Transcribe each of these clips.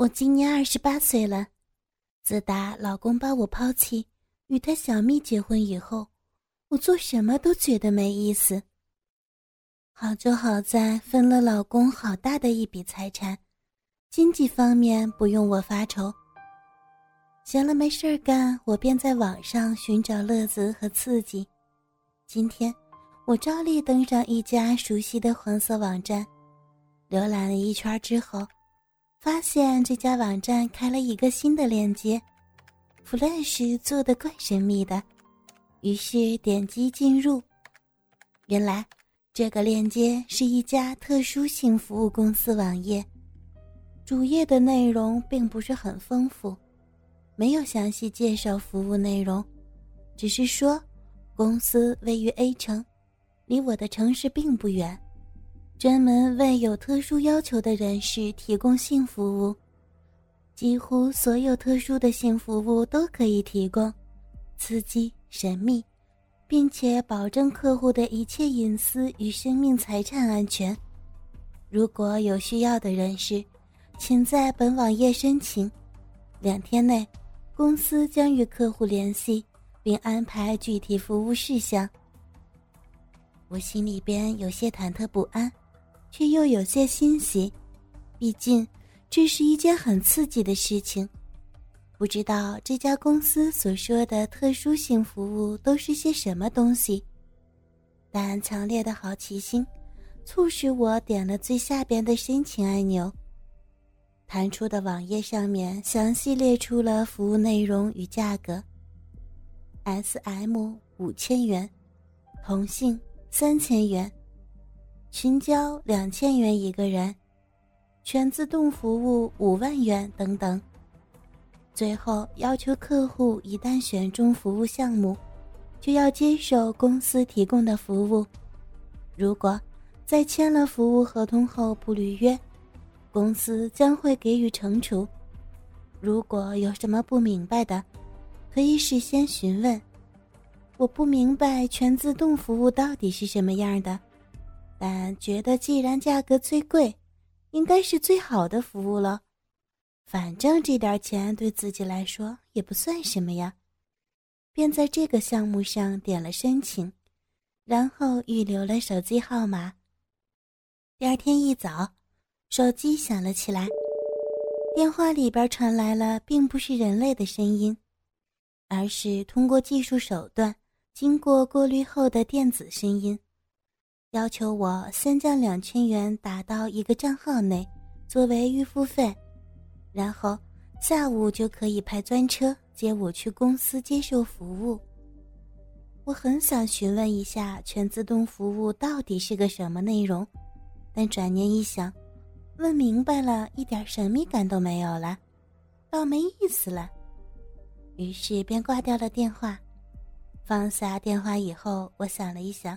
我今年二十八岁了，自打老公把我抛弃，与他小蜜结婚以后，我做什么都觉得没意思。好就好在分了老公好大的一笔财产，经济方面不用我发愁。闲了没事儿干，我便在网上寻找乐子和刺激。今天，我照例登上一家熟悉的黄色网站，浏览了一圈之后。发现这家网站开了一个新的链接，Flash 做的怪神秘的，于是点击进入。原来这个链接是一家特殊性服务公司网页，主页的内容并不是很丰富，没有详细介绍服务内容，只是说公司位于 A 城，离我的城市并不远。专门为有特殊要求的人士提供性服务，几乎所有特殊的性服务都可以提供，刺激、神秘，并且保证客户的一切隐私与生命财产安全。如果有需要的人士，请在本网页申请，两天内，公司将与客户联系，并安排具体服务事项。我心里边有些忐忑不安。却又有些欣喜，毕竟这是一件很刺激的事情。不知道这家公司所说的特殊性服务都是些什么东西，但强烈的好奇心促使我点了最下边的申请按钮。弹出的网页上面详细列出了服务内容与价格：S.M. 五千元，同性三千元。群交两千元一个人，全自动服务五万元等等。最后要求客户一旦选中服务项目，就要接受公司提供的服务。如果在签了服务合同后不履约，公司将会给予惩处。如果有什么不明白的，可以事先询问。我不明白全自动服务到底是什么样的。但觉得既然价格最贵，应该是最好的服务了。反正这点钱对自己来说也不算什么呀，便在这个项目上点了申请，然后预留了手机号码。第二天一早，手机响了起来，电话里边传来了并不是人类的声音，而是通过技术手段经过过滤后的电子声音。要求我先将两千元打到一个账号内，作为预付费，然后下午就可以派专车接我去公司接受服务。我很想询问一下全自动服务到底是个什么内容，但转念一想，问明白了一点神秘感都没有了，倒没意思了。于是便挂掉了电话。放下电话以后，我想了一想。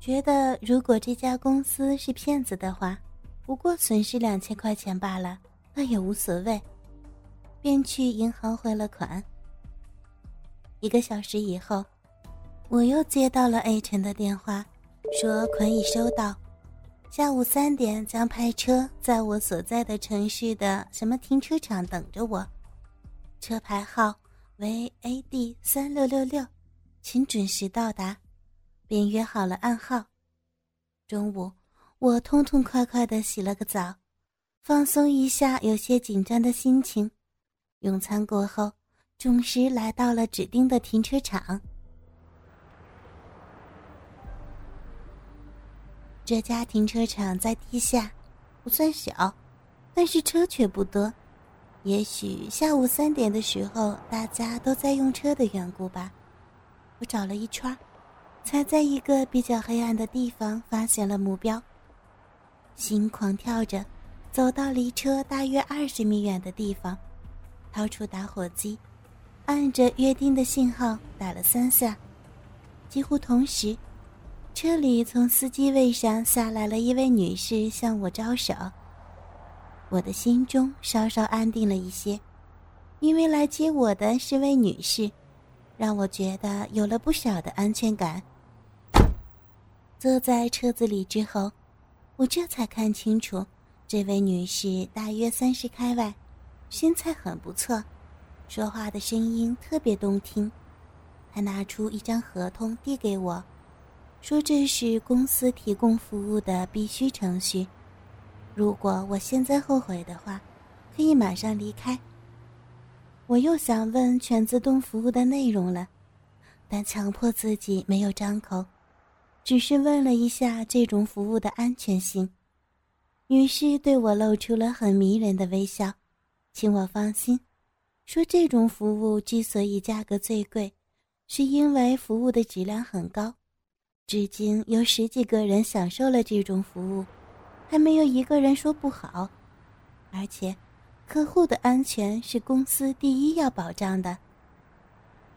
觉得如果这家公司是骗子的话，不过损失两千块钱罢了，那也无所谓，便去银行汇了款。一个小时以后，我又接到了 A 城的电话，说款已收到，下午三点将派车在我所在的城市的什么停车场等着我，车牌号为 AD 三六六六，请准时到达。便约好了暗号。中午，我痛痛快快的洗了个澡，放松一下有些紧张的心情。用餐过后，准时来到了指定的停车场。这家停车场在地下，不算小，但是车却不多。也许下午三点的时候大家都在用车的缘故吧。我找了一圈才在一个比较黑暗的地方发现了目标，心狂跳着，走到离车大约二十米远的地方，掏出打火机，按着约定的信号打了三下，几乎同时，车里从司机位上下来了一位女士向我招手，我的心中稍稍安定了一些，因为来接我的是位女士，让我觉得有了不少的安全感。坐在车子里之后，我这才看清楚，这位女士大约三十开外，身材很不错，说话的声音特别动听。她拿出一张合同递给我，说这是公司提供服务的必须程序。如果我现在后悔的话，可以马上离开。我又想问全自动服务的内容了，但强迫自己没有张口，只是问了一下这种服务的安全性。女士对我露出了很迷人的微笑，请我放心，说这种服务之所以价格最贵，是因为服务的质量很高，至今有十几个人享受了这种服务。还没有一个人说不好，而且，客户的安全是公司第一要保障的。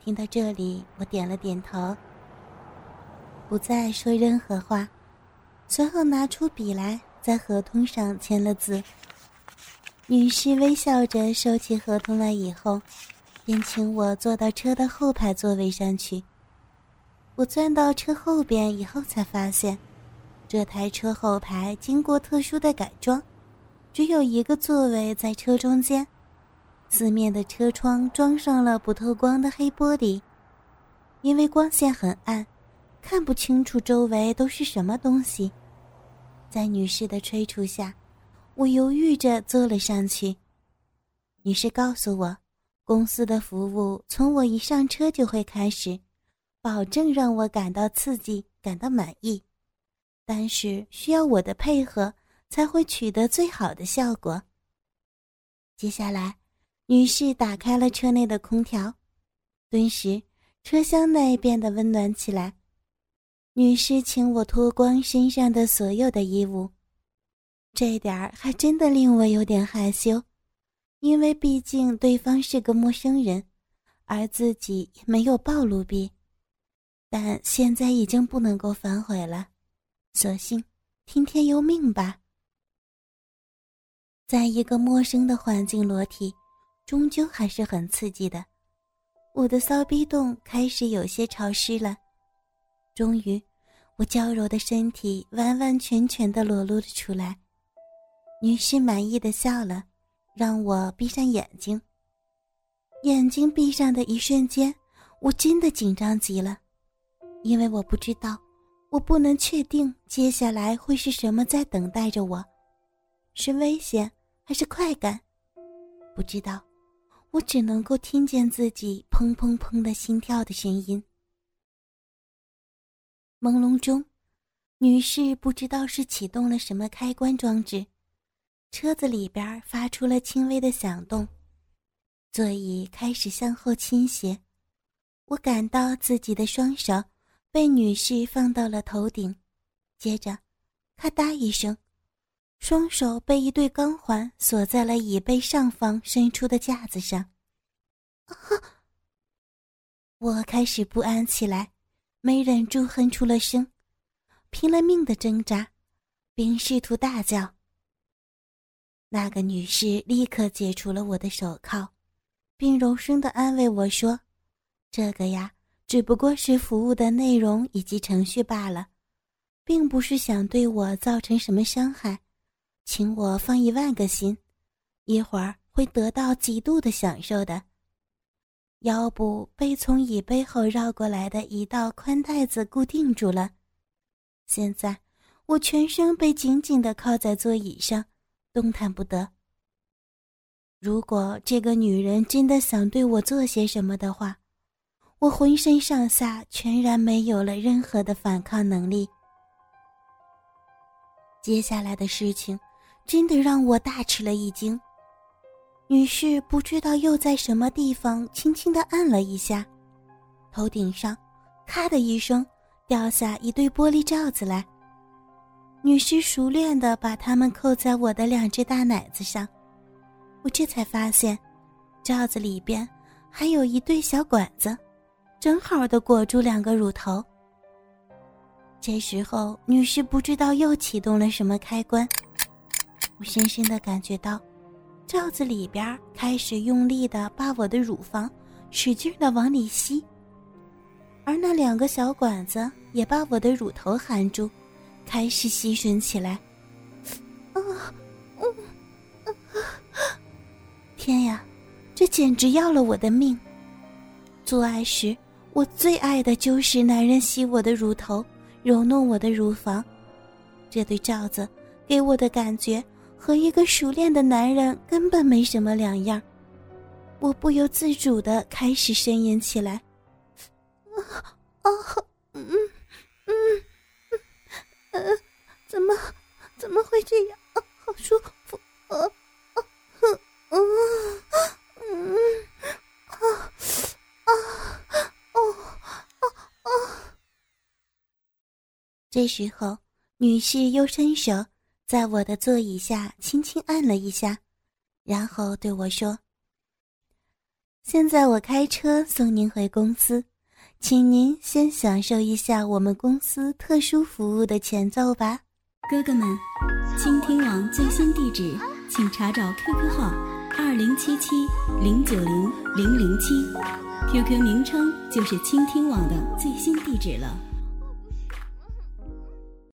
听到这里，我点了点头，不再说任何话，随后拿出笔来，在合同上签了字。女士微笑着收起合同来以后，便请我坐到车的后排座位上去。我钻到车后边以后，才发现。这台车后排经过特殊的改装，只有一个座位在车中间，四面的车窗装上了不透光的黑玻璃，因为光线很暗，看不清楚周围都是什么东西。在女士的催促下，我犹豫着坐了上去。女士告诉我，公司的服务从我一上车就会开始，保证让我感到刺激，感到满意。但是需要我的配合才会取得最好的效果。接下来，女士打开了车内的空调，顿时车厢内变得温暖起来。女士请我脱光身上的所有的衣物，这点儿还真的令我有点害羞，因为毕竟对方是个陌生人，而自己也没有暴露癖。但现在已经不能够反悔了。索性听天由命吧。在一个陌生的环境裸体，终究还是很刺激的。我的骚逼洞开始有些潮湿了。终于，我娇柔的身体完完全全的裸露了出来。女士满意的笑了，让我闭上眼睛。眼睛闭上的一瞬间，我真的紧张极了，因为我不知道。我不能确定接下来会是什么在等待着我，是危险还是快感？不知道，我只能够听见自己砰砰砰的心跳的声音。朦胧中，女士不知道是启动了什么开关装置，车子里边发出了轻微的响动，座椅开始向后倾斜，我感到自己的双手。被女士放到了头顶，接着，咔嗒一声，双手被一对钢环锁在了椅背上方伸出的架子上。啊！我开始不安起来，没忍住哼出了声，拼了命的挣扎，并试图大叫。那个女士立刻解除了我的手铐，并柔声的安慰我说：“这个呀。”只不过是服务的内容以及程序罢了，并不是想对我造成什么伤害，请我放一万个心，一会儿会得到极度的享受的。腰部被从椅背后绕过来的一道宽带子固定住了，现在我全身被紧紧地靠在座椅上，动弹不得。如果这个女人真的想对我做些什么的话，我浑身上下全然没有了任何的反抗能力。接下来的事情真的让我大吃了一惊。女士不知道又在什么地方轻轻的按了一下，头顶上“咔”的一声掉下一对玻璃罩子来。女士熟练的把它们扣在我的两只大奶子上，我这才发现，罩子里边还有一对小管子。正好的裹住两个乳头。这时候，女士不知道又启动了什么开关，我深深的感觉到，罩子里边开始用力的把我的乳房使劲的往里吸，而那两个小管子也把我的乳头含住，开始吸吮起来。天呀，这简直要了我的命！做爱时，我最爱的就是男人吸我的乳头，揉弄我的乳房，这对罩子给我的感觉和一个熟练的男人根本没什么两样。我不由自主的开始呻吟起来，啊啊，嗯嗯嗯，怎么怎么会这样啊？好舒服，啊啊嗯嗯啊啊哦啊啊！这时候，女士又伸手在我的座椅下轻轻按了一下，然后对我说。现在我开车送您回公司，请您先享受一下我们公司特殊服务的前奏吧。哥哥们，倾听网最新地址，请查找 QQ 号二零七七零九零零零七，QQ 名称就是倾听网的最新地址了。